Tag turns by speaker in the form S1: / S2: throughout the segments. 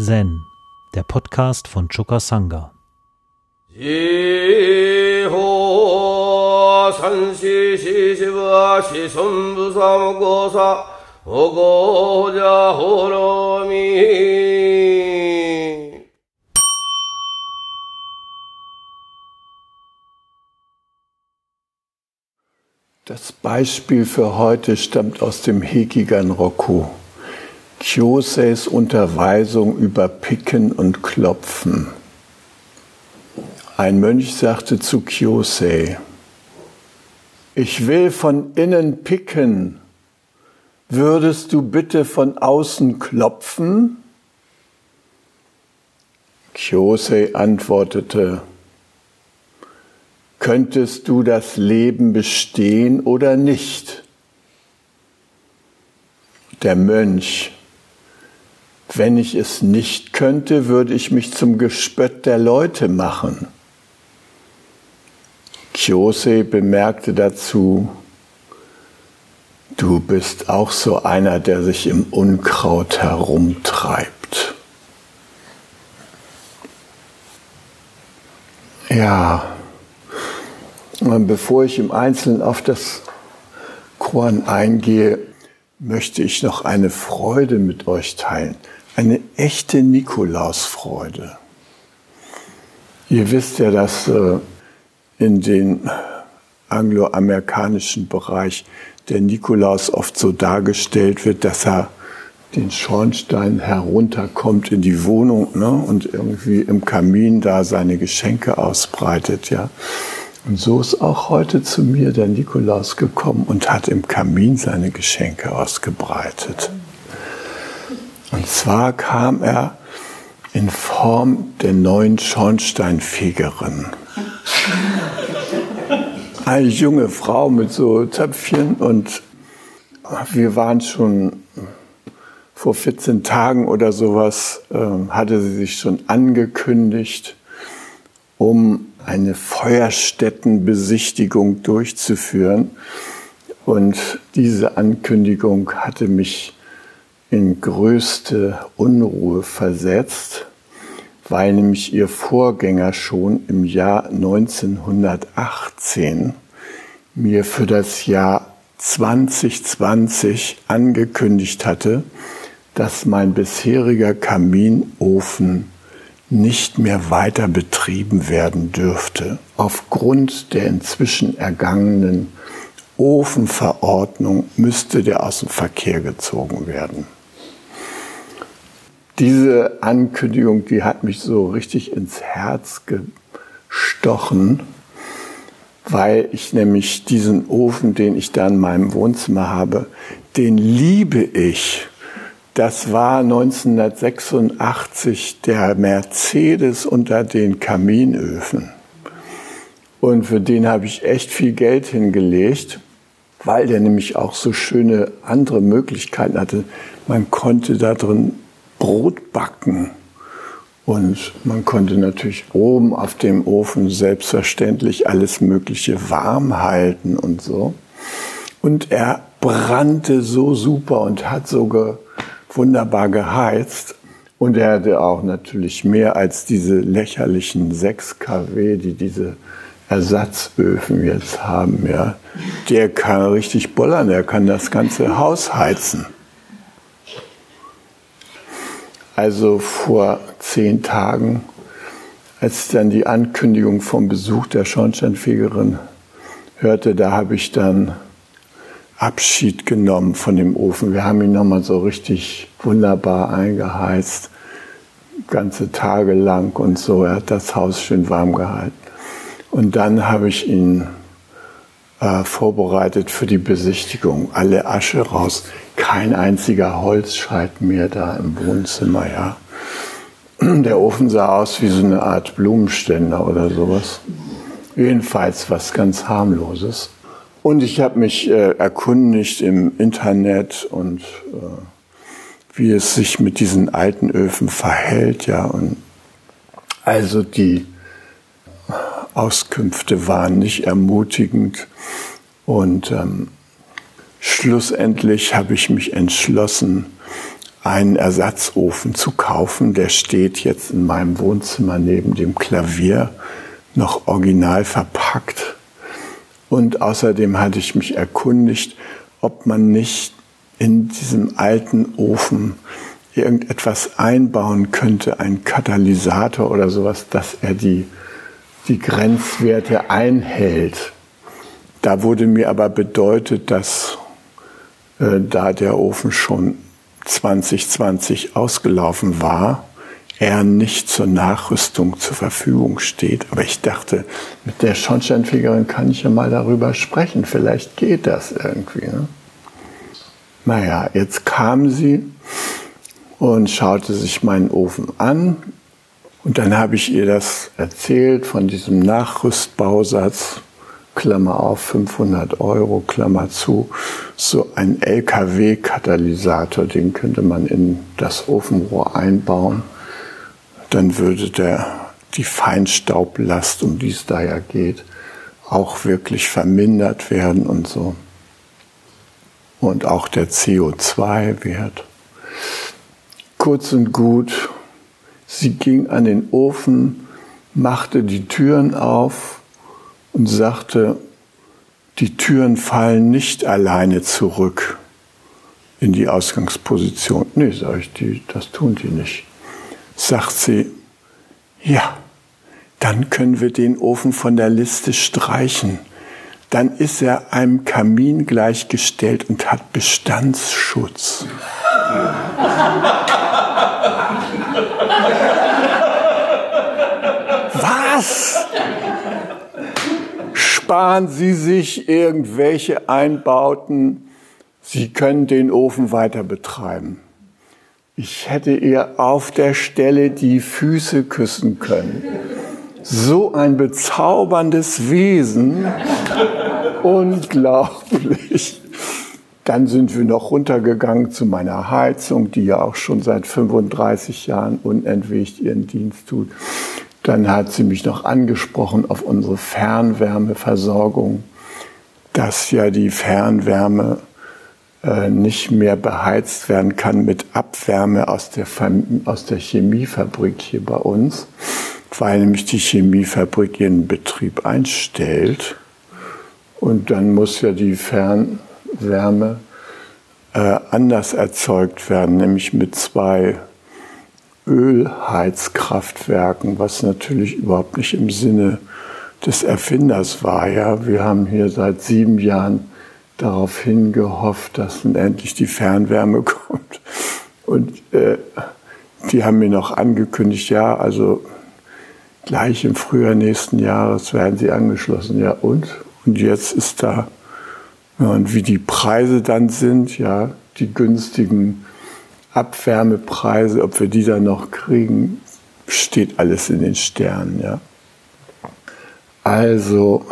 S1: Zen, der Podcast von Choka Sangha.
S2: Das Beispiel für heute stammt aus dem Hekigan Roku. Kyoseis Unterweisung über Picken und Klopfen. Ein Mönch sagte zu Kyosei, ich will von innen picken, würdest du bitte von außen klopfen? Kyosei antwortete, könntest du das Leben bestehen oder nicht? Der Mönch, wenn ich es nicht könnte, würde ich mich zum Gespött der Leute machen. Kyose bemerkte dazu, du bist auch so einer, der sich im Unkraut herumtreibt. Ja, und bevor ich im Einzelnen auf das Korn eingehe, möchte ich noch eine Freude mit euch teilen. Eine echte Nikolausfreude. Ihr wisst ja, dass äh, in den angloamerikanischen Bereich der Nikolaus oft so dargestellt wird, dass er den Schornstein herunterkommt in die Wohnung ne, und irgendwie im Kamin da seine Geschenke ausbreitet. Ja. Und so ist auch heute zu mir der Nikolaus gekommen und hat im Kamin seine Geschenke ausgebreitet. Und zwar kam er in Form der neuen Schornsteinfegerin. Eine junge Frau mit so Töpfchen und wir waren schon vor 14 Tagen oder sowas, äh, hatte sie sich schon angekündigt, um eine Feuerstättenbesichtigung durchzuführen. Und diese Ankündigung hatte mich in größte Unruhe versetzt, weil nämlich ihr Vorgänger schon im Jahr 1918 mir für das Jahr 2020 angekündigt hatte, dass mein bisheriger Kaminofen nicht mehr weiter betrieben werden dürfte, aufgrund der inzwischen ergangenen Ofenverordnung müsste der aus dem Verkehr gezogen werden. Diese Ankündigung, die hat mich so richtig ins Herz gestochen, weil ich nämlich diesen Ofen, den ich da in meinem Wohnzimmer habe, den liebe ich. Das war 1986 der Mercedes unter den Kaminöfen. Und für den habe ich echt viel Geld hingelegt, weil der nämlich auch so schöne andere Möglichkeiten hatte. Man konnte da drin Brot backen. Und man konnte natürlich oben auf dem Ofen selbstverständlich alles Mögliche warm halten und so. Und er brannte so super und hat so wunderbar geheizt. Und er hatte auch natürlich mehr als diese lächerlichen 6 kW, die diese Ersatzöfen jetzt haben. Ja. Der kann richtig bollern, der kann das ganze Haus heizen. Also vor zehn Tagen, als ich dann die Ankündigung vom Besuch der Schornsteinfegerin hörte, da habe ich dann Abschied genommen von dem Ofen. Wir haben ihn nochmal so richtig wunderbar eingeheizt, ganze Tage lang und so. Er hat das Haus schön warm gehalten. Und dann habe ich ihn äh, vorbereitet für die Besichtigung. Alle Asche raus. Kein einziger Holzscheit mehr da im Wohnzimmer, ja. Der Ofen sah aus wie so eine Art Blumenständer oder sowas. Jedenfalls was ganz harmloses. Und ich habe mich äh, erkundigt im Internet und äh, wie es sich mit diesen alten Öfen verhält, ja. Und also die Auskünfte waren nicht ermutigend. Und ähm, schlussendlich habe ich mich entschlossen, einen Ersatzofen zu kaufen. Der steht jetzt in meinem Wohnzimmer neben dem Klavier, noch original verpackt. Und außerdem hatte ich mich erkundigt, ob man nicht in diesem alten Ofen irgendetwas einbauen könnte, ein Katalysator oder sowas, dass er die, die Grenzwerte einhält. Da wurde mir aber bedeutet, dass äh, da der Ofen schon 2020 ausgelaufen war, er nicht zur Nachrüstung zur Verfügung steht. Aber ich dachte, mit der Schornsteinfegerin kann ich ja mal darüber sprechen. Vielleicht geht das irgendwie. Ne? Naja, jetzt kam sie und schaute sich meinen Ofen an. Und dann habe ich ihr das erzählt von diesem Nachrüstbausatz. Klammer auf 500 Euro, Klammer zu, so ein LKW-Katalysator, den könnte man in das Ofenrohr einbauen. Dann würde der, die Feinstaublast, um die es da ja geht, auch wirklich vermindert werden und so. Und auch der CO2-Wert. Kurz und gut, sie ging an den Ofen, machte die Türen auf, und sagte, die Türen fallen nicht alleine zurück in die Ausgangsposition. Nee, sage ich, die, das tun die nicht. Sagt sie, ja, dann können wir den Ofen von der Liste streichen. Dann ist er einem Kamin gleichgestellt und hat Bestandsschutz. Was? sparen Sie sich irgendwelche Einbauten. Sie können den Ofen weiter betreiben. Ich hätte ihr auf der Stelle die Füße küssen können. So ein bezauberndes Wesen. Unglaublich. Dann sind wir noch runtergegangen zu meiner Heizung, die ja auch schon seit 35 Jahren unentwegt ihren Dienst tut. Dann hat sie mich noch angesprochen auf unsere Fernwärmeversorgung, dass ja die Fernwärme äh, nicht mehr beheizt werden kann mit Abwärme aus der, aus der Chemiefabrik hier bei uns, weil nämlich die Chemiefabrik ihren Betrieb einstellt. Und dann muss ja die Fernwärme äh, anders erzeugt werden, nämlich mit zwei Ölheizkraftwerken, was natürlich überhaupt nicht im Sinne des Erfinders war. Ja, wir haben hier seit sieben Jahren darauf hingehofft, dass nun endlich die Fernwärme kommt. Und äh, die haben mir noch angekündigt, ja, also gleich im Frühjahr nächsten Jahres werden sie angeschlossen. Ja, und? Und jetzt ist da, und wie die Preise dann sind, ja, die günstigen Abwärmepreise, ob wir die dann noch kriegen, steht alles in den Sternen. Ja. Also,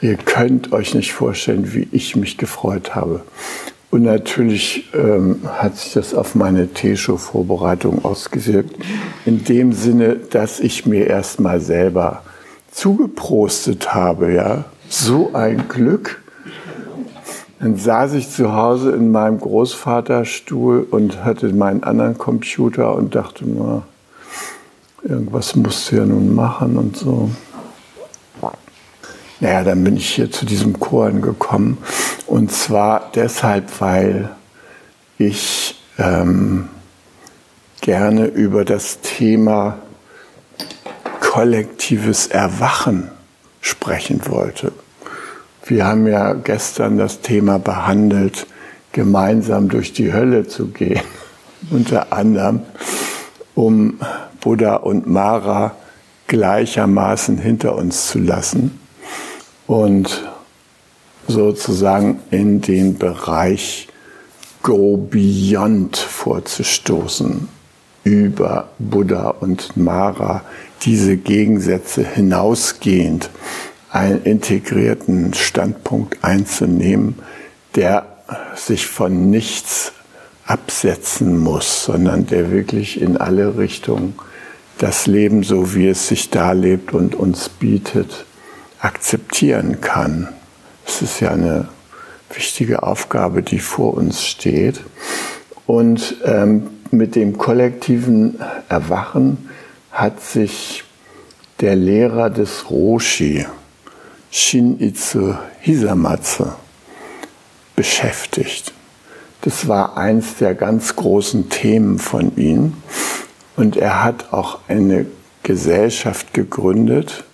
S2: ihr könnt euch nicht vorstellen, wie ich mich gefreut habe. Und natürlich ähm, hat sich das auf meine Teeshow-Vorbereitung ausgewirkt. In dem Sinne, dass ich mir erstmal selber zugeprostet habe. Ja, so ein Glück dann saß ich zu Hause in meinem Großvaterstuhl und hatte meinen anderen Computer und dachte, na, irgendwas musst du ja nun machen und so. Naja, dann bin ich hier zu diesem Choren gekommen. Und zwar deshalb, weil ich ähm, gerne über das Thema kollektives Erwachen sprechen wollte. Wir haben ja gestern das Thema behandelt, gemeinsam durch die Hölle zu gehen. Unter anderem, um Buddha und Mara gleichermaßen hinter uns zu lassen und sozusagen in den Bereich Go Beyond vorzustoßen, über Buddha und Mara, diese Gegensätze hinausgehend einen integrierten Standpunkt einzunehmen, der sich von nichts absetzen muss, sondern der wirklich in alle Richtungen das Leben, so wie es sich darlebt und uns bietet, akzeptieren kann. Es ist ja eine wichtige Aufgabe, die vor uns steht. Und ähm, mit dem kollektiven Erwachen hat sich der Lehrer des Roshi, Shinichi Hisamatsu, beschäftigt. Das war eins der ganz großen Themen von ihm. Und er hat auch eine Gesellschaft gegründet,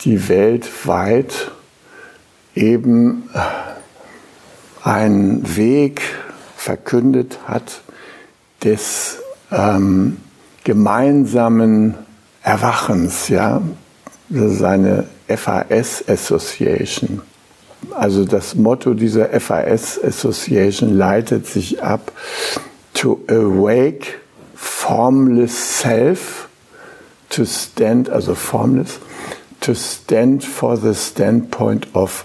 S2: die weltweit eben einen Weg verkündet hat des ähm, gemeinsamen Erwachens, ja, seine FAS Association. Also das Motto dieser FAS Association leitet sich ab to awake formless self, to stand, also formless, to stand for the standpoint of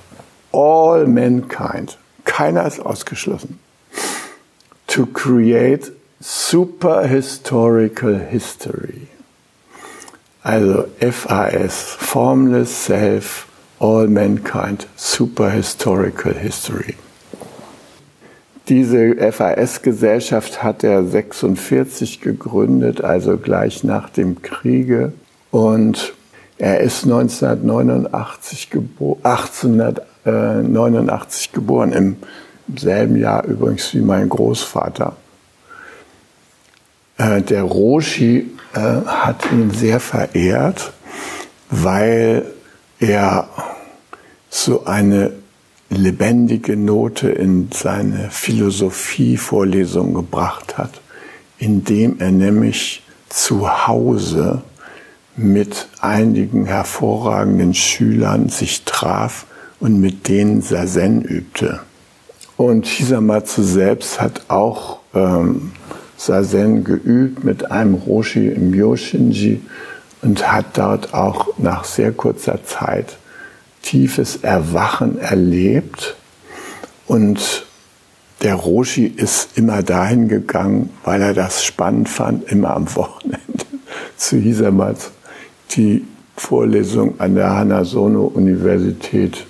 S2: all mankind. Keiner ist ausgeschlossen. To create super historical history. Also FAS, Formless Self, All Mankind, Super Historical History. Diese FAS-Gesellschaft hat er 46 gegründet, also gleich nach dem Kriege. Und er ist 1989, gebo 1889 geboren, im selben Jahr übrigens wie mein Großvater. Äh, der Roshi äh, hat ihn sehr verehrt, weil er so eine lebendige Note in seine Philosophievorlesung gebracht hat, indem er nämlich zu Hause mit einigen hervorragenden Schülern sich traf und mit denen Sazen übte. Und Hisamatsu selbst hat auch ähm, Sazen geübt mit einem Roshi im Yoshinji und hat dort auch nach sehr kurzer Zeit tiefes Erwachen erlebt. Und der Roshi ist immer dahin gegangen, weil er das spannend fand, immer am Wochenende zu Hisamatsu die Vorlesung an der Hanasono-Universität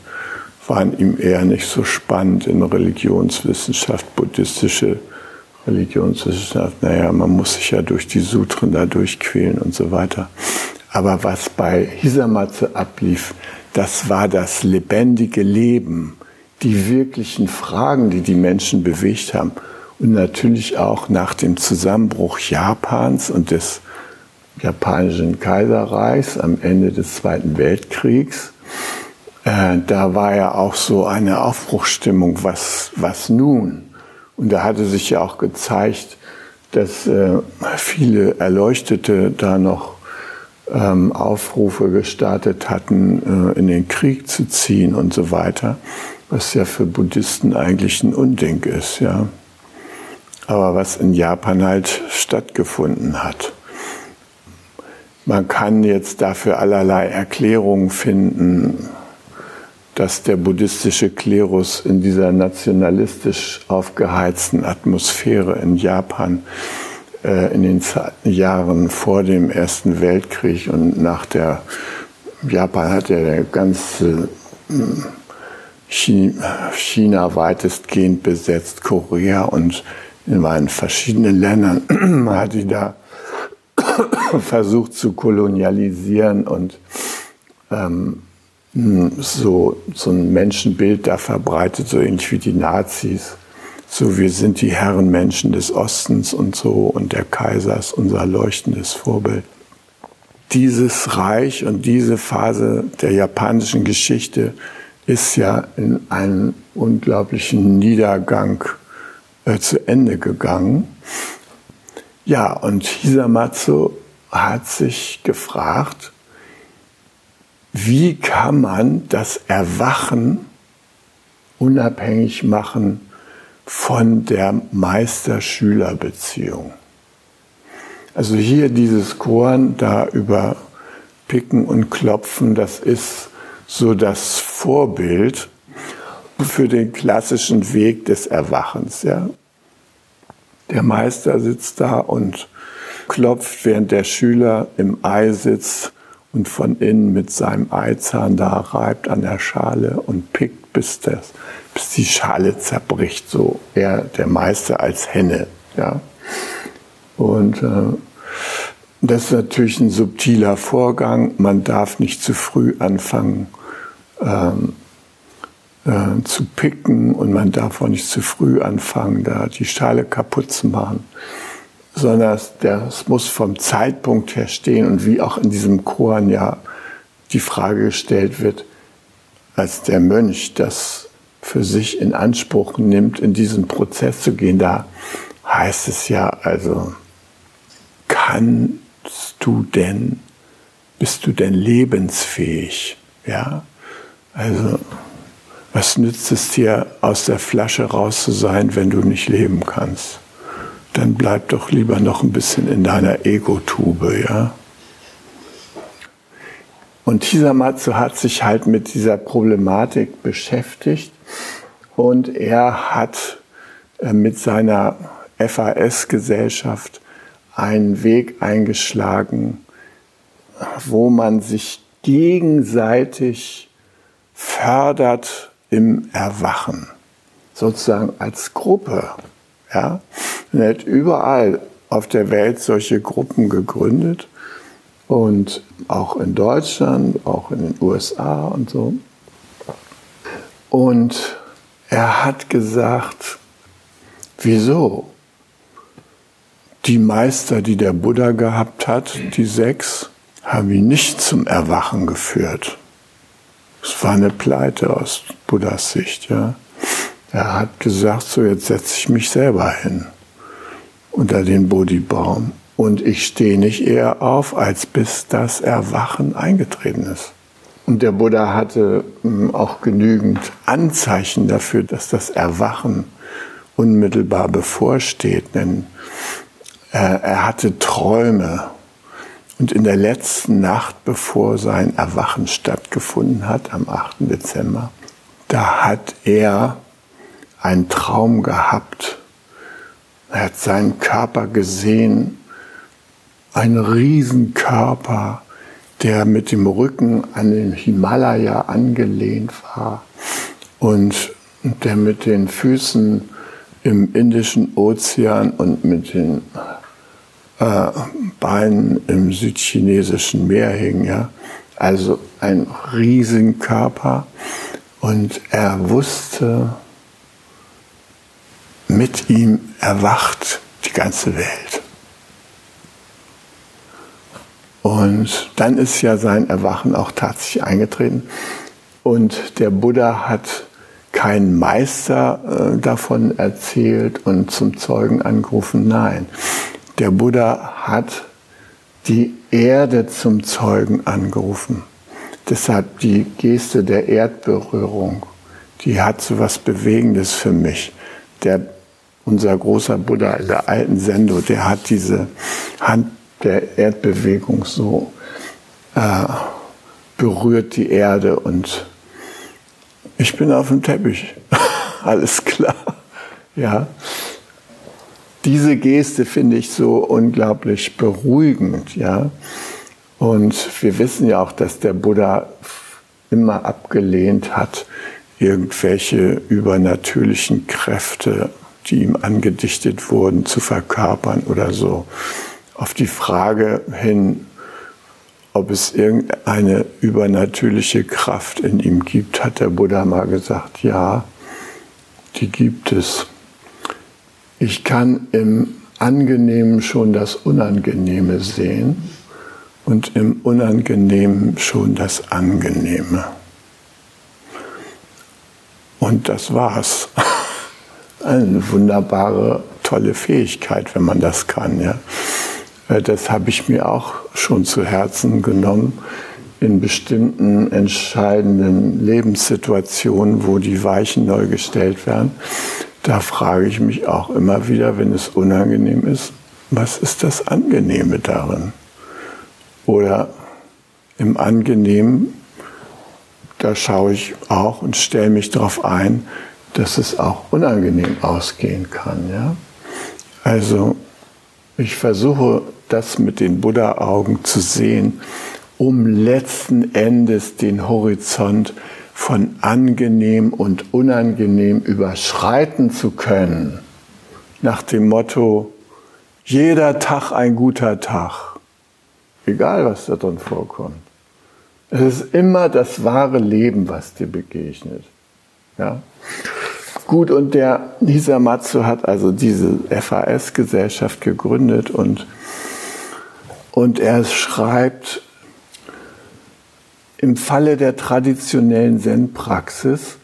S2: waren ihm eher nicht so spannend in Religionswissenschaft, buddhistische Religionswissenschaft. Naja, man muss sich ja durch die Sutren da durchquälen und so weiter. Aber was bei Hisamatsu ablief, das war das lebendige Leben, die wirklichen Fragen, die die Menschen bewegt haben. Und natürlich auch nach dem Zusammenbruch Japans und des japanischen Kaiserreichs am Ende des Zweiten Weltkriegs. Äh, da war ja auch so eine Aufbruchsstimmung, was, was nun? Und da hatte sich ja auch gezeigt, dass äh, viele Erleuchtete da noch ähm, Aufrufe gestartet hatten, äh, in den Krieg zu ziehen und so weiter, was ja für Buddhisten eigentlich ein Unding ist, ja. Aber was in Japan halt stattgefunden hat. Man kann jetzt dafür allerlei Erklärungen finden, dass der buddhistische Klerus in dieser nationalistisch aufgeheizten Atmosphäre in Japan äh, in den Jahren vor dem Ersten Weltkrieg und nach der Japan hat ja der ganze hm, China weitestgehend besetzt, Korea und in verschiedenen Ländern hat die da versucht zu kolonialisieren und ähm, so, so ein Menschenbild da verbreitet, so ähnlich wie die Nazis. So, wir sind die Herrenmenschen des Ostens und so, und der Kaiser ist unser leuchtendes Vorbild. Dieses Reich und diese Phase der japanischen Geschichte ist ja in einen unglaublichen Niedergang äh, zu Ende gegangen. Ja, und Hisamatsu hat sich gefragt, wie kann man das Erwachen unabhängig machen von der Meister-Schüler-Beziehung? Also hier dieses Korn da über Picken und Klopfen, das ist so das Vorbild für den klassischen Weg des Erwachens. Ja? Der Meister sitzt da und klopft, während der Schüler im Ei sitzt und von innen mit seinem Eizahn da reibt an der Schale und pickt, bis, das, bis die Schale zerbricht. So er, der Meister als Henne Ja. Und äh, das ist natürlich ein subtiler Vorgang. Man darf nicht zu früh anfangen ähm, äh, zu picken und man darf auch nicht zu früh anfangen, da die Schale kaputt zu machen, sondern das muss vom Zeitpunkt her stehen und wie auch in diesem Koran ja die Frage gestellt wird, als der Mönch das für sich in Anspruch nimmt, in diesen Prozess zu gehen, da heißt es ja also, kannst du denn, bist du denn lebensfähig? Ja, also was nützt es dir, aus der Flasche raus zu sein, wenn du nicht leben kannst? Dann bleib doch lieber noch ein bisschen in deiner Ego-Tube, ja? Und Hisamatsu hat sich halt mit dieser Problematik beschäftigt und er hat äh, mit seiner FAS-Gesellschaft einen Weg eingeschlagen, wo man sich gegenseitig fördert im Erwachen, sozusagen als Gruppe. Ja? Er hat überall auf der Welt solche Gruppen gegründet und auch in Deutschland, auch in den USA und so. Und er hat gesagt, wieso? Die Meister, die der Buddha gehabt hat, die sechs, haben ihn nicht zum Erwachen geführt. Es war eine Pleite aus Buddhas Sicht, ja. Er hat gesagt, so jetzt setze ich mich selber hin unter den Bodhi-Baum und ich stehe nicht eher auf, als bis das Erwachen eingetreten ist. Und der Buddha hatte hm, auch genügend Anzeichen dafür, dass das Erwachen unmittelbar bevorsteht, denn er hatte Träume und in der letzten Nacht, bevor sein Erwachen stattgefunden hat, am 8. Dezember, da hat er einen Traum gehabt. Er hat seinen Körper gesehen, einen Riesenkörper, der mit dem Rücken an den Himalaya angelehnt war und der mit den Füßen im Indischen Ozean und mit den äh, Beinen im südchinesischen Meer hing. Ja? Also ein riesigen Körper. Und er wusste, mit ihm erwacht die ganze Welt. Und dann ist ja sein Erwachen auch tatsächlich eingetreten. Und der Buddha hat keinen Meister äh, davon erzählt und zum Zeugen angerufen. Nein, der Buddha hat die Erde zum Zeugen angerufen. Deshalb die Geste der Erdberührung, die hat so was Bewegendes für mich. Der, unser großer Buddha in der alten Sendo, der hat diese Hand der Erdbewegung so äh, berührt die Erde und ich bin auf dem Teppich. Alles klar. Ja diese Geste finde ich so unglaublich beruhigend, ja. Und wir wissen ja auch, dass der Buddha immer abgelehnt hat, irgendwelche übernatürlichen Kräfte, die ihm angedichtet wurden, zu verkörpern oder so. Auf die Frage hin, ob es irgendeine übernatürliche Kraft in ihm gibt, hat der Buddha mal gesagt, ja, die gibt es. Ich kann im Angenehmen schon das Unangenehme sehen und im Unangenehmen schon das Angenehme. Und das war's. Eine wunderbare, tolle Fähigkeit, wenn man das kann. Ja. Äh, das habe ich mir auch schon zu Herzen genommen in bestimmten entscheidenden Lebenssituationen, wo die Weichen neu gestellt werden da frage ich mich auch immer wieder, wenn es unangenehm ist, was ist das Angenehme darin? Oder im Angenehmen, da schaue ich auch und stelle mich darauf ein, dass es auch unangenehm ausgehen kann. Ja? Also ich versuche das mit den Buddha-Augen zu sehen, um letzten Endes den Horizont von angenehm und unangenehm überschreiten zu können, nach dem Motto, jeder Tag ein guter Tag. Egal, was da drin vorkommt. Es ist immer das wahre Leben, was dir begegnet. Ja? Gut, und der Hisamatsu hat also diese FAS-Gesellschaft gegründet und, und er schreibt, im Falle der traditionellen Zen-Praxis,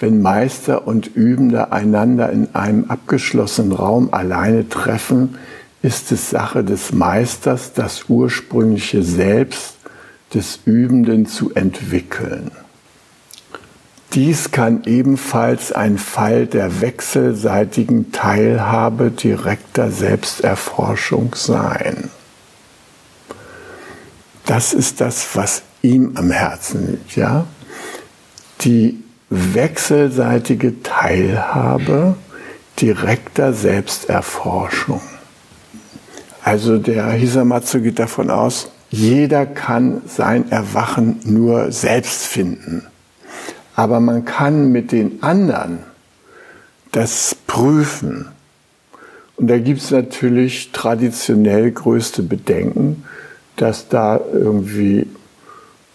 S2: wenn Meister und Übende einander in einem abgeschlossenen Raum alleine treffen, ist es Sache des Meisters, das ursprüngliche Selbst des Übenden zu entwickeln. Dies kann ebenfalls ein Fall der wechselseitigen Teilhabe direkter Selbsterforschung sein. Das ist das, was ihm am Herzen liegt, ja? Die wechselseitige Teilhabe direkter Selbsterforschung. Also der Hisamatsu geht davon aus, jeder kann sein Erwachen nur selbst finden. Aber man kann mit den anderen das prüfen. Und da gibt es natürlich traditionell größte Bedenken, dass da irgendwie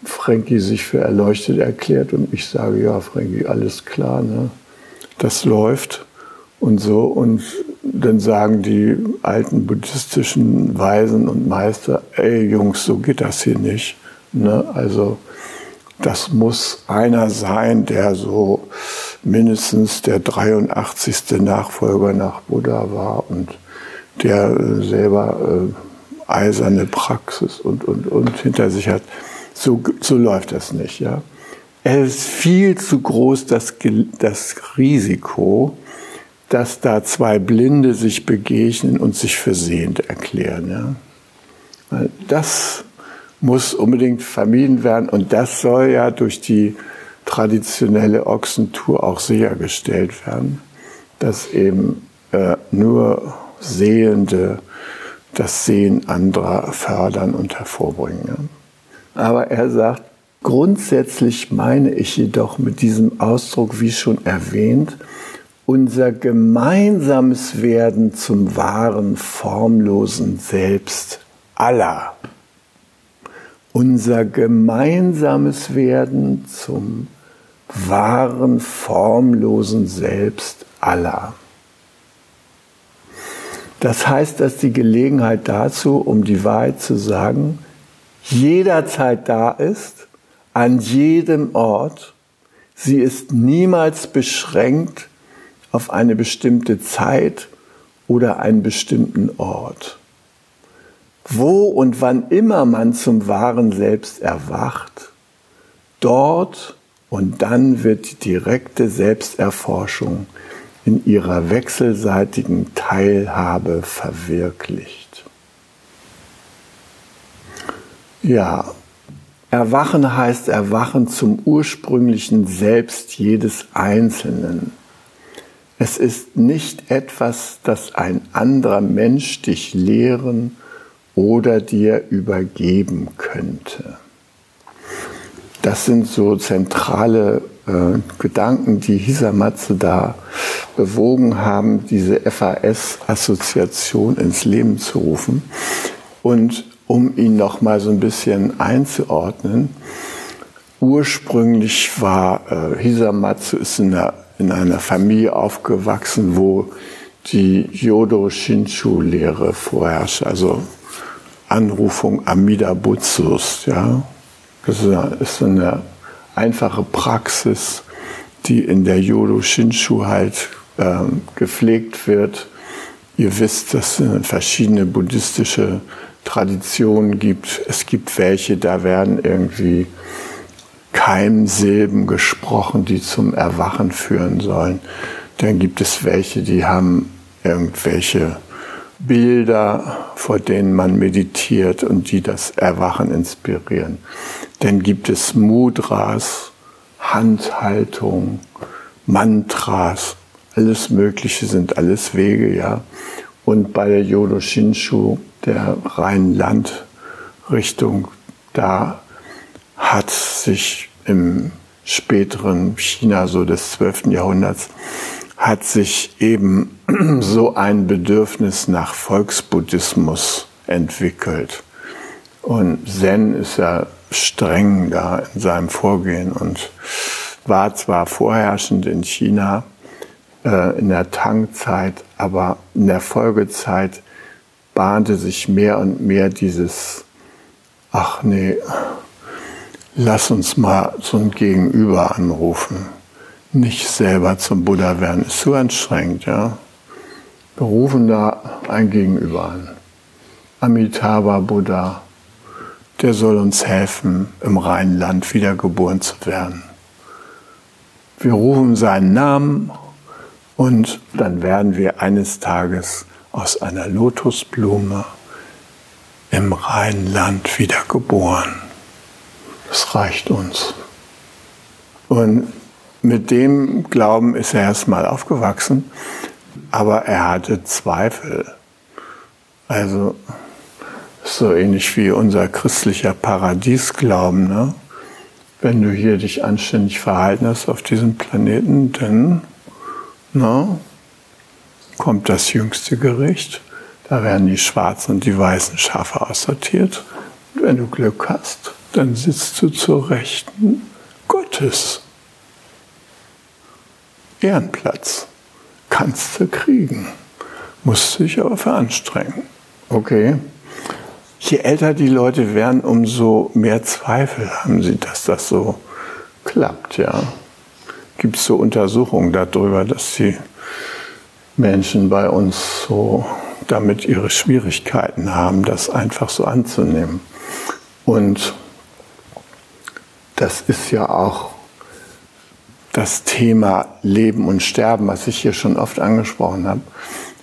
S2: Frankie sich für erleuchtet erklärt und ich sage, ja, Frankie, alles klar, ne? das läuft und so. Und dann sagen die alten buddhistischen Weisen und Meister, ey Jungs, so geht das hier nicht. Ne? Also das muss einer sein, der so mindestens der 83. Nachfolger nach Buddha war und der selber äh, eiserne Praxis und, und, und hinter sich hat. So, so läuft das nicht. Ja? Es ist viel zu groß das, das Risiko, dass da zwei Blinde sich begegnen und sich für sehend erklären. Ja? Das muss unbedingt vermieden werden und das soll ja durch die traditionelle Ochsentour auch sichergestellt werden, dass eben äh, nur Sehende das Sehen anderer fördern und hervorbringen. Aber er sagt, grundsätzlich meine ich jedoch mit diesem Ausdruck, wie schon erwähnt, unser gemeinsames Werden zum wahren, formlosen Selbst aller. Unser gemeinsames Werden zum wahren, formlosen Selbst aller. Das heißt, dass die Gelegenheit dazu, um die Wahrheit zu sagen, jederzeit da ist, an jedem Ort. Sie ist niemals beschränkt auf eine bestimmte Zeit oder einen bestimmten Ort. Wo und wann immer man zum wahren Selbst erwacht, dort und dann wird die direkte Selbsterforschung in ihrer wechselseitigen Teilhabe verwirklicht. Ja, Erwachen heißt Erwachen zum ursprünglichen Selbst jedes Einzelnen. Es ist nicht etwas, das ein anderer Mensch dich lehren oder dir übergeben könnte. Das sind so zentrale äh, Gedanken, die Hisamatsu da bewogen haben, diese FAS-Assoziation ins Leben zu rufen. Und um ihn noch mal so ein bisschen einzuordnen, ursprünglich war äh, Hisamatsu ist in einer in einer Familie aufgewachsen, wo die Yodo Shinshu Lehre vorherrscht, also Anrufung Amida Butsus, ja. Das ist eine einfache Praxis, die in der Yodo Shinshu halt ähm, gepflegt wird. Ihr wisst, dass es verschiedene buddhistische Traditionen gibt. Es gibt welche, da werden irgendwie Keimsilben gesprochen, die zum Erwachen führen sollen. Dann gibt es welche, die haben irgendwelche Bilder, vor denen man meditiert und die das Erwachen inspirieren. Dann gibt es Mudras, Handhaltung, Mantras, alles Mögliche sind alles Wege, ja. Und bei der Yodo Shinshu, der reinen Landrichtung, da hat sich im späteren China so des 12. Jahrhunderts hat sich eben so ein Bedürfnis nach Volksbuddhismus entwickelt. Und Zen ist ja streng da in seinem Vorgehen und war zwar vorherrschend in China äh, in der Tang-Zeit, aber in der Folgezeit bahnte sich mehr und mehr dieses, ach nee, lass uns mal so ein Gegenüber anrufen. Nicht selber zum Buddha werden, ist zu anstrengend, ja. Wir rufen da ein Gegenüber an. Amitabha Buddha, der soll uns helfen, im reinen Land wiedergeboren zu werden. Wir rufen seinen Namen und dann werden wir eines Tages aus einer Lotusblume im reinen Land wiedergeboren. Das reicht uns. Und mit dem Glauben ist er erstmal aufgewachsen, aber er hatte Zweifel. Also so ähnlich wie unser christlicher Paradiesglauben. Ne? Wenn du hier dich anständig verhalten hast auf diesem Planeten, dann na, kommt das jüngste Gericht. Da werden die schwarzen und die weißen Schafe aussortiert. Und wenn du Glück hast, dann sitzt du zur Rechten Gottes. Ehrenplatz. Kannst du kriegen. Musst dich aber veranstrengen. Okay. Je älter die Leute werden, umso mehr Zweifel haben sie, dass das so klappt, ja. Gibt es so Untersuchungen darüber, dass die Menschen bei uns so damit ihre Schwierigkeiten haben, das einfach so anzunehmen. Und das ist ja auch das Thema Leben und Sterben, was ich hier schon oft angesprochen habe,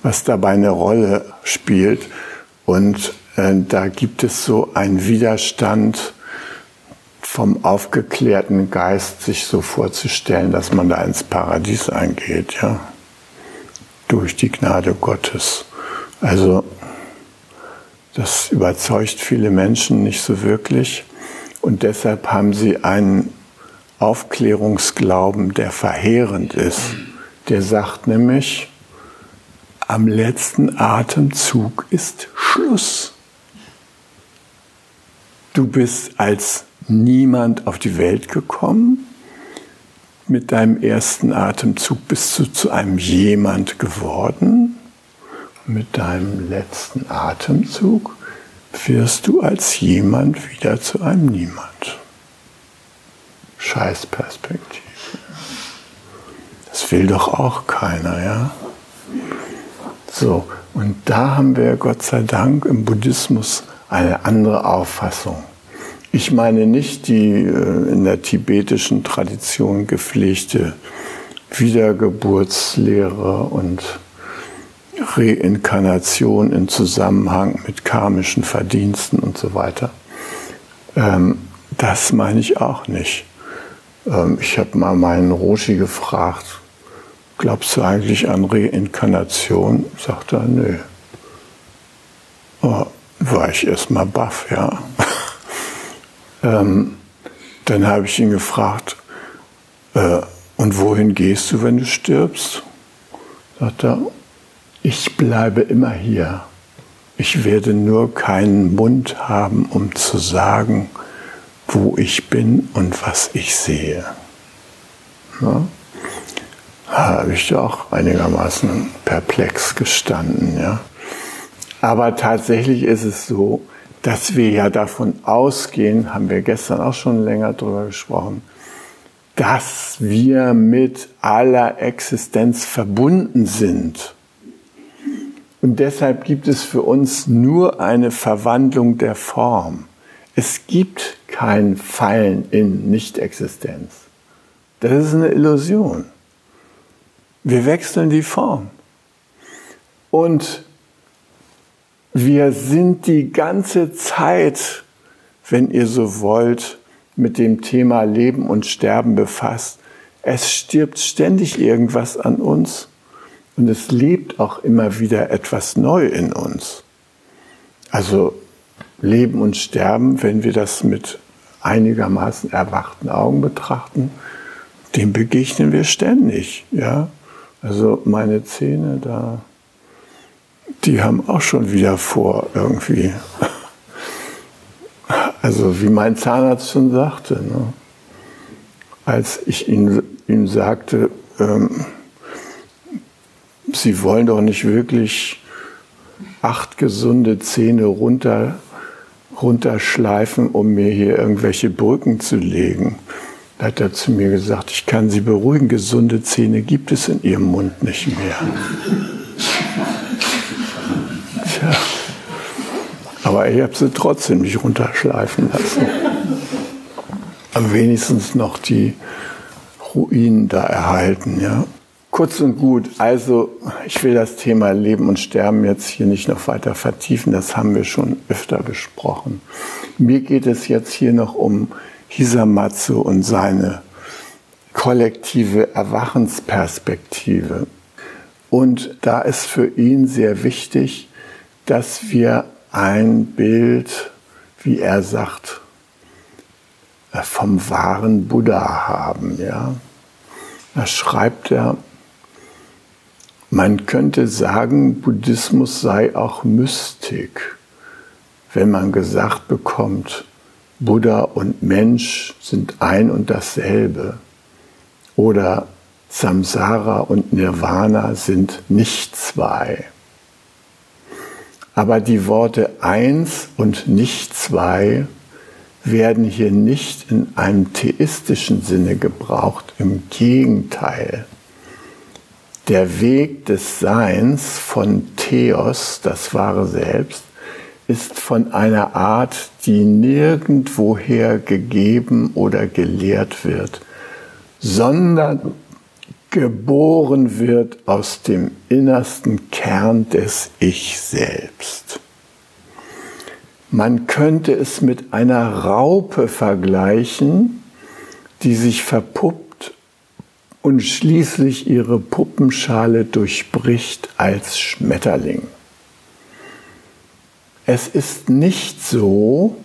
S2: was dabei eine Rolle spielt. Und äh, da gibt es so einen Widerstand vom aufgeklärten Geist, sich so vorzustellen, dass man da ins Paradies eingeht, ja, durch die Gnade Gottes. Also das überzeugt viele Menschen nicht so wirklich. Und deshalb haben sie einen Aufklärungsglauben, der verheerend ist. Der sagt nämlich, am letzten Atemzug ist Schluss. Du bist als niemand auf die Welt gekommen. Mit deinem ersten Atemzug bist du zu einem jemand geworden. Mit deinem letzten Atemzug wirst du als jemand wieder zu einem Niemand. Scheißperspektive. Das will doch auch keiner, ja? So, und da haben wir Gott sei Dank im Buddhismus eine andere Auffassung. Ich meine nicht die äh, in der tibetischen Tradition gepflegte Wiedergeburtslehre und Reinkarnation in Zusammenhang mit karmischen Verdiensten und so weiter. Ähm, das meine ich auch nicht. Ähm, ich habe mal meinen Roshi gefragt, glaubst du eigentlich an Reinkarnation? Sagt er, nö. Oh, war ich erstmal baff, ja. ähm, dann habe ich ihn gefragt, äh, und wohin gehst du, wenn du stirbst? Sagt er, ich bleibe immer hier. Ich werde nur keinen Mund haben, um zu sagen, wo ich bin und was ich sehe. Ja? Da habe ich auch einigermaßen perplex gestanden. Ja? Aber tatsächlich ist es so, dass wir ja davon ausgehen, haben wir gestern auch schon länger darüber gesprochen, dass wir mit aller Existenz verbunden sind. Und deshalb gibt es für uns nur eine Verwandlung der Form. Es gibt kein Fallen in Nichtexistenz. Das ist eine Illusion. Wir wechseln die Form. Und wir sind die ganze Zeit, wenn ihr so wollt, mit dem Thema Leben und Sterben befasst. Es stirbt ständig irgendwas an uns und es lebt auch immer wieder etwas neu in uns. Also Leben und Sterben, wenn wir das mit einigermaßen erwachten Augen betrachten, dem begegnen wir ständig. Ja? Also meine Zähne da, die haben auch schon wieder vor irgendwie. Also wie mein Zahnarzt schon sagte, ne? als ich ihn, ihm sagte, ähm, Sie wollen doch nicht wirklich acht gesunde Zähne runter, runterschleifen, um mir hier irgendwelche Brücken zu legen. Da hat er zu mir gesagt, ich kann Sie beruhigen, gesunde Zähne gibt es in Ihrem Mund nicht mehr. Tja. Aber ich habe sie trotzdem nicht runterschleifen lassen. Am wenigstens noch die Ruinen da erhalten, ja. Kurz und gut, also ich will das Thema Leben und Sterben jetzt hier nicht noch weiter vertiefen, das haben wir schon öfter besprochen. Mir geht es jetzt hier noch um Hisamatsu und seine kollektive Erwachensperspektive. Und da ist für ihn sehr wichtig, dass wir ein Bild, wie er sagt, vom wahren Buddha haben. Ja? Da schreibt er, man könnte sagen, Buddhismus sei auch Mystik, wenn man gesagt bekommt, Buddha und Mensch sind ein und dasselbe. Oder Samsara und Nirvana sind nicht zwei. Aber die Worte eins und nicht zwei werden hier nicht in einem theistischen Sinne gebraucht, im Gegenteil. Der Weg des Seins von Theos, das wahre Selbst, ist von einer Art, die nirgendwoher gegeben oder gelehrt wird, sondern geboren wird aus dem innersten Kern des Ich selbst. Man könnte es mit einer Raupe vergleichen, die sich verpuppt und schließlich ihre Puppenschale durchbricht als Schmetterling. Es ist nicht so,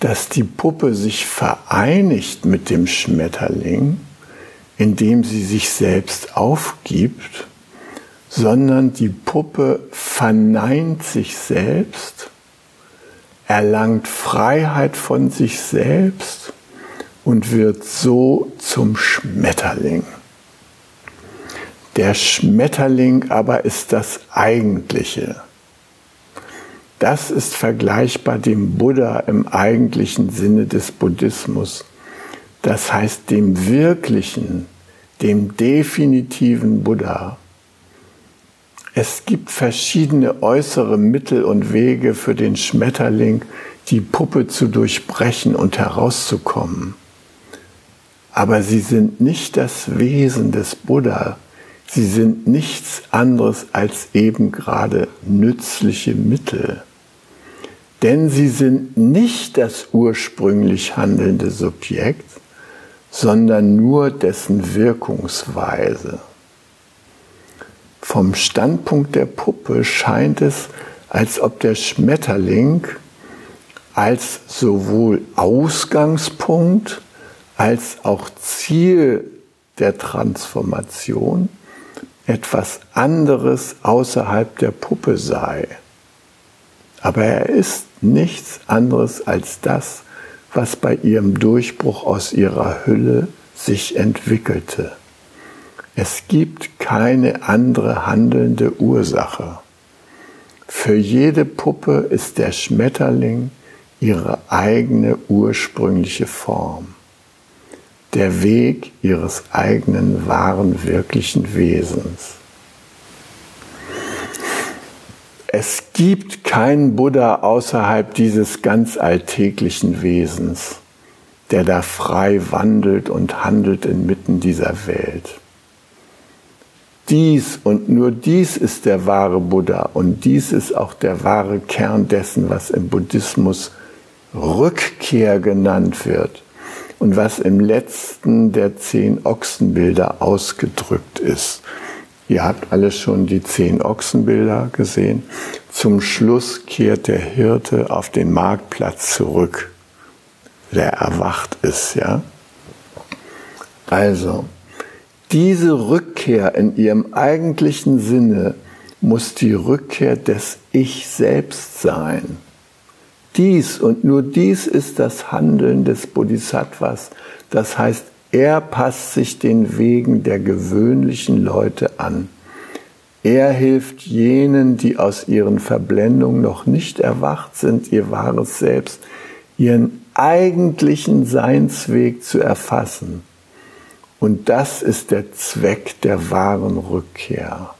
S2: dass die Puppe sich vereinigt mit dem Schmetterling, indem sie sich selbst aufgibt, sondern die Puppe verneint sich selbst, erlangt Freiheit von sich selbst und wird so zum Schmetterling. Der Schmetterling aber ist das Eigentliche. Das ist vergleichbar dem Buddha im eigentlichen Sinne des Buddhismus. Das heißt dem wirklichen, dem definitiven Buddha. Es gibt verschiedene äußere Mittel und Wege für den Schmetterling, die Puppe zu durchbrechen und herauszukommen. Aber sie sind nicht das Wesen des Buddha, Sie sind nichts anderes als eben gerade nützliche Mittel. Denn sie sind nicht das ursprünglich handelnde Subjekt, sondern nur dessen Wirkungsweise. Vom Standpunkt der Puppe scheint es, als ob der Schmetterling als sowohl Ausgangspunkt als auch Ziel der Transformation etwas anderes außerhalb der Puppe sei. Aber er ist nichts anderes als das, was bei ihrem Durchbruch aus ihrer Hülle sich entwickelte. Es gibt keine andere handelnde Ursache. Für jede Puppe ist der Schmetterling ihre eigene ursprüngliche Form der Weg ihres eigenen wahren, wirklichen Wesens. Es gibt keinen Buddha außerhalb dieses ganz alltäglichen Wesens, der da frei wandelt und handelt inmitten dieser Welt. Dies und nur dies ist der wahre Buddha und dies ist auch der wahre Kern dessen, was im Buddhismus Rückkehr genannt wird und was im letzten der zehn Ochsenbilder ausgedrückt ist. Ihr habt alle schon die zehn Ochsenbilder gesehen. Zum Schluss kehrt der Hirte auf den Marktplatz zurück, der erwacht ist, ja. Also, diese Rückkehr in ihrem eigentlichen Sinne muss die Rückkehr des Ich selbst sein. Dies und nur dies ist das Handeln des Bodhisattvas. Das heißt, er passt sich den Wegen der gewöhnlichen Leute an. Er hilft jenen, die aus ihren Verblendungen noch nicht erwacht sind, ihr wahres Selbst, ihren eigentlichen Seinsweg zu erfassen. Und das ist der Zweck der wahren Rückkehr.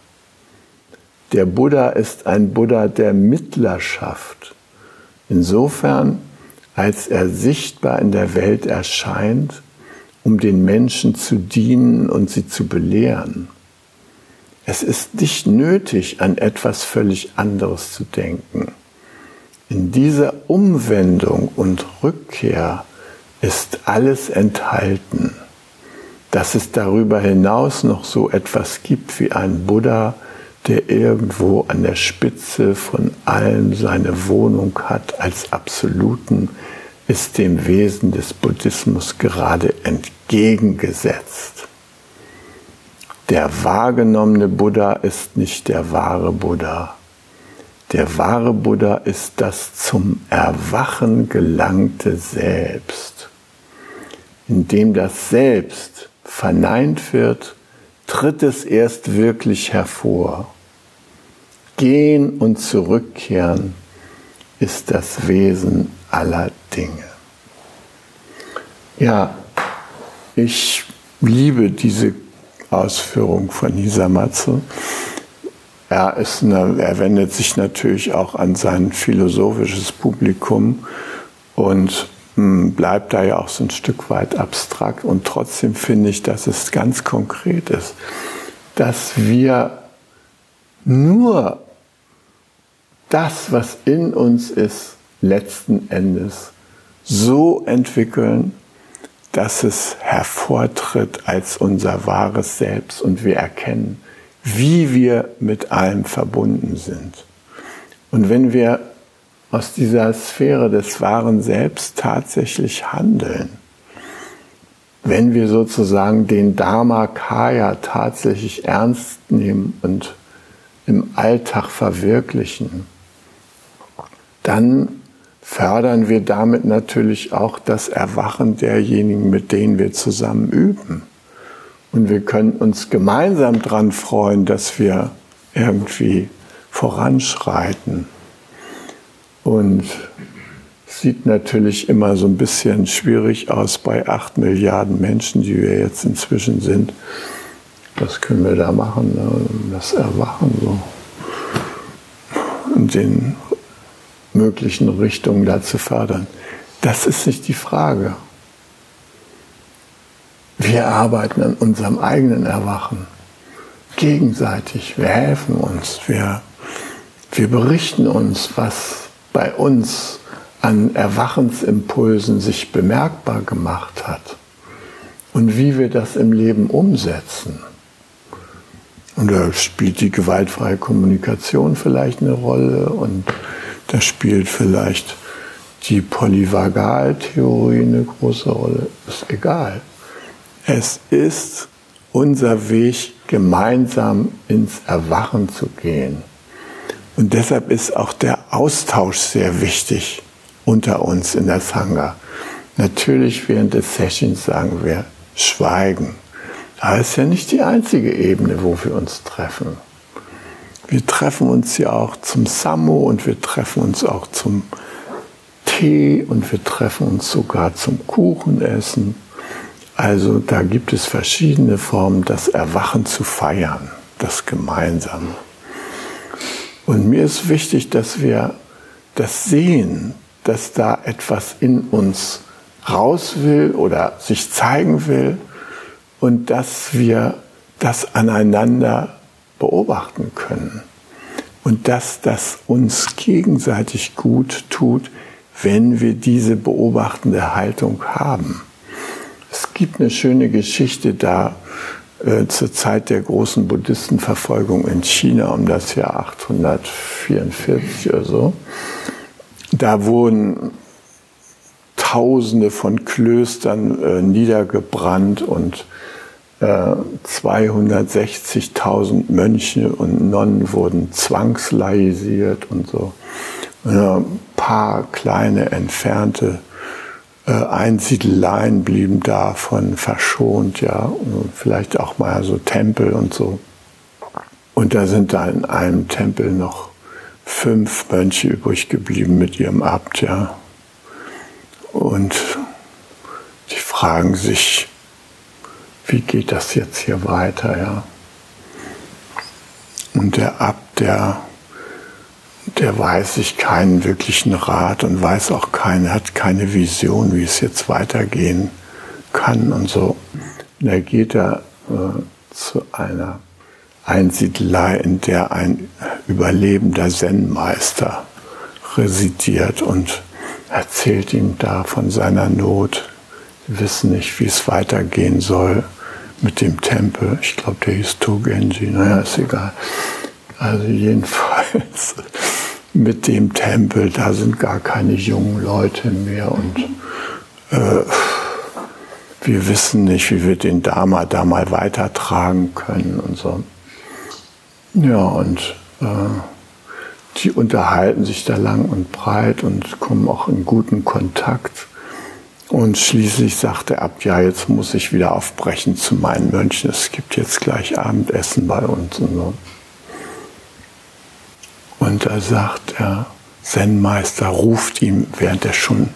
S2: Der Buddha ist ein Buddha der Mittlerschaft. Insofern, als er sichtbar in der Welt erscheint, um den Menschen zu dienen und sie zu belehren. Es ist nicht nötig, an etwas völlig anderes zu denken. In dieser Umwendung und Rückkehr ist alles enthalten. Dass es darüber hinaus noch so etwas gibt wie ein Buddha, der irgendwo an der Spitze von allem seine Wohnung hat als Absoluten, ist dem Wesen des Buddhismus gerade entgegengesetzt. Der wahrgenommene Buddha ist nicht der wahre Buddha. Der wahre Buddha ist das zum Erwachen gelangte Selbst. Indem das Selbst verneint wird, tritt es erst wirklich hervor. Gehen und zurückkehren ist das Wesen aller Dinge. Ja, ich liebe diese Ausführung von Hisamatsu. Er, ist eine, er wendet sich natürlich auch an sein philosophisches Publikum und hm, bleibt da ja auch so ein Stück weit abstrakt. Und trotzdem finde ich, dass es ganz konkret ist, dass wir nur das, was in uns ist, letzten Endes so entwickeln, dass es hervortritt als unser wahres Selbst und wir erkennen, wie wir mit allem verbunden sind. Und wenn wir aus dieser Sphäre des wahren Selbst tatsächlich handeln, wenn wir sozusagen den Dharma Kaya tatsächlich ernst nehmen und im Alltag verwirklichen, dann fördern wir damit natürlich auch das Erwachen derjenigen, mit denen wir zusammen üben. Und wir können uns gemeinsam daran freuen, dass wir irgendwie voranschreiten. Und sieht natürlich immer so ein bisschen schwierig aus bei acht Milliarden Menschen, die wir jetzt inzwischen sind. Was können wir da machen? Ne? Das Erwachen so. Und den möglichen Richtungen da zu fördern. Das ist nicht die Frage. Wir arbeiten an unserem eigenen Erwachen. Gegenseitig. Wir helfen uns. Wir, wir berichten uns, was bei uns an Erwachensimpulsen sich bemerkbar gemacht hat und wie wir das im Leben umsetzen. Und da spielt die gewaltfreie Kommunikation vielleicht eine Rolle und da spielt vielleicht die Polyvagaltheorie eine große Rolle. Ist egal. Es ist unser Weg, gemeinsam ins Erwachen zu gehen. Und deshalb ist auch der Austausch sehr wichtig unter uns in der Sangha. Natürlich während des Sessions sagen wir Schweigen. Aber es ist ja nicht die einzige Ebene, wo wir uns treffen. Wir treffen uns ja auch zum Sammo und wir treffen uns auch zum Tee und wir treffen uns sogar zum Kuchenessen. Also da gibt es verschiedene Formen, das Erwachen zu feiern, das Gemeinsame. Und mir ist wichtig, dass wir das sehen, dass da etwas in uns raus will oder sich zeigen will und dass wir das aneinander beobachten können. Und dass das uns gegenseitig gut tut, wenn wir diese beobachtende Haltung haben. Es gibt eine schöne Geschichte da äh, zur Zeit der großen Buddhistenverfolgung in China um das Jahr 844 oder so. Da wurden Tausende von Klöstern äh, niedergebrannt und 260.000 Mönche und Nonnen wurden zwangslaisiert und so. ein paar kleine entfernte äh, Einsiedeleien blieben davon verschont, ja, vielleicht auch mal so Tempel und so. Und da sind da in einem Tempel noch fünf Mönche übrig geblieben mit ihrem Abt, ja. Und die fragen sich, wie geht das jetzt hier weiter, ja? Und der Abt, der, der weiß sich keinen wirklichen Rat und weiß auch keine, hat keine Vision, wie es jetzt weitergehen kann und so. Und er geht da äh, zu einer Einsiedelei, in der ein überlebender Zen-Meister residiert und erzählt ihm da von seiner Not. Wissen nicht, wie es weitergehen soll mit dem Tempel. Ich glaube, der hieß Togenji. Naja, ist egal. Also jedenfalls mit dem Tempel, da sind gar keine jungen Leute mehr und äh, wir wissen nicht, wie wir den Dharma da mal weitertragen können und so. Ja, und äh, die unterhalten sich da lang und breit und kommen auch in guten Kontakt. Und schließlich sagt der Abt, ja, jetzt muss ich wieder aufbrechen zu meinen Mönchen. Es gibt jetzt gleich Abendessen bei uns und so. Und da sagt der Zen-Meister, ruft ihm, während er schon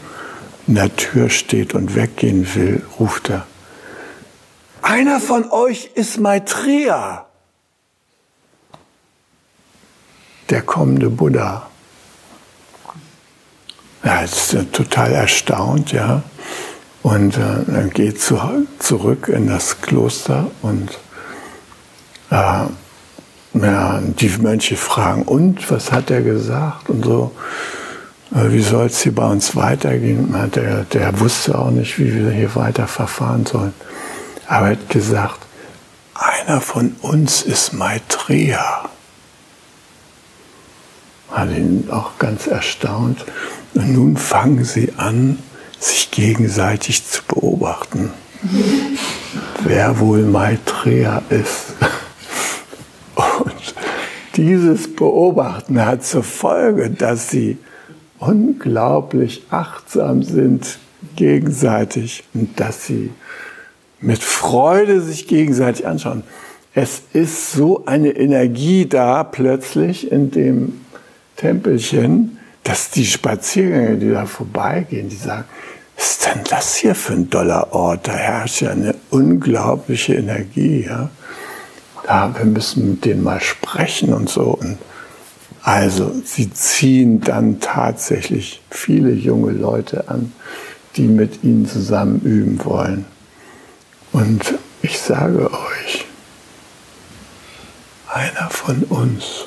S2: in der Tür steht und weggehen will, ruft er, einer von euch ist Maitreya, der kommende Buddha. Er ist total erstaunt, ja. Und äh, er geht zu, zurück in das Kloster und äh, ja, die Mönche fragen, und was hat er gesagt? Und so, äh, wie soll es hier bei uns weitergehen? Der, der wusste auch nicht, wie wir hier weiter verfahren sollen. Aber er hat gesagt, einer von uns ist Maitreya. Hat ihn auch ganz erstaunt. Und nun fangen sie an, sich gegenseitig zu beobachten. Wer wohl Maitreya ist. Und dieses Beobachten hat zur Folge, dass sie unglaublich achtsam sind gegenseitig und dass sie mit Freude sich gegenseitig anschauen. Es ist so eine Energie da plötzlich in dem Tempelchen, dass die Spaziergänger, die da vorbeigehen, die sagen, was ist denn das hier für ein doller Ort? Da herrscht ja eine unglaubliche Energie. Ja? Da, wir müssen mit denen mal sprechen und so. Und also sie ziehen dann tatsächlich viele junge Leute an, die mit ihnen zusammen üben wollen. Und ich sage euch, einer von uns